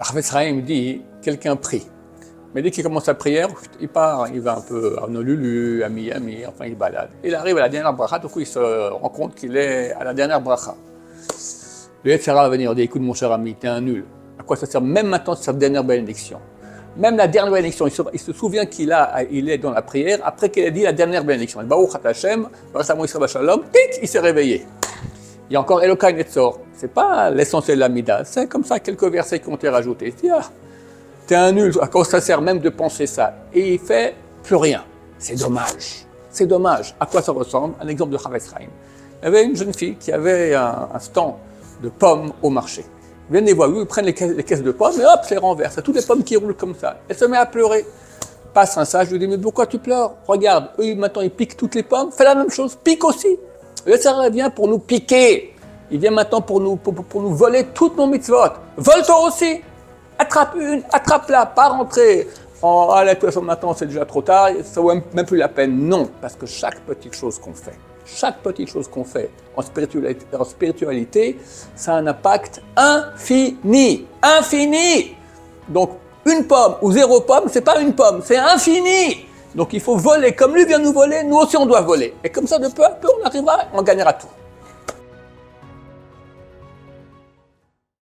Rav Chaim dit quelqu'un prie. Mais dès qu'il commence la prière, il part, il va un peu à Honolulu, à Miami, enfin il balade. Il arrive à la dernière bracha, du coup il se rend compte qu'il est à la dernière bracha. Le Yetzirah va venir dire écoute mon cher ami, t'es un nul. À quoi ça sert Même maintenant, c'est sa dernière bénédiction. Même la dernière bénédiction, il se, il se souvient qu'il a, il est dans la prière après qu'il a dit la dernière bénédiction. Baruch Hashem, Shalom, tic, il s'est réveillé. Il y a encore Elokai Netzor. C'est pas l'essentiel de la Mida. C'est comme ça quelques versets qui ont été rajoutés. Il dit, ah, t'es un nul. À quoi ça sert même de penser ça? Et il fait plus rien. C'est dommage. C'est dommage. À quoi ça ressemble? Un exemple de Chavetz Chaim. Il y avait une jeune fille qui avait un, stand de pommes au marché. Ils viennent les voir, ils prennent les caisses, de pommes et hop, c'est renversent. C'est toutes les pommes qui roulent comme ça. Elle se met à pleurer. Passe un sage, je lui dis, mais pourquoi tu pleures? Regarde, eux maintenant ils piquent toutes les pommes, fais la même chose, pique aussi. Le Sarah vient pour nous piquer. Il vient maintenant pour nous, voler toutes nos mitzvot. Vole-toi aussi. Attrape une, attrape-la, pas rentrer. Oh, allez, de toute façon, maintenant c'est déjà trop tard, ça vaut même plus la peine. Non, parce que chaque petite chose qu'on fait, chaque petite chose qu'on fait en spiritualité, en spiritualité, ça a un impact infini. Infini Donc, une pomme ou zéro pomme, c'est pas une pomme, c'est infini donc il faut voler. Comme lui vient nous voler, nous aussi on doit voler. Et comme ça, de peu à peu, on arrivera, on gagnera tout.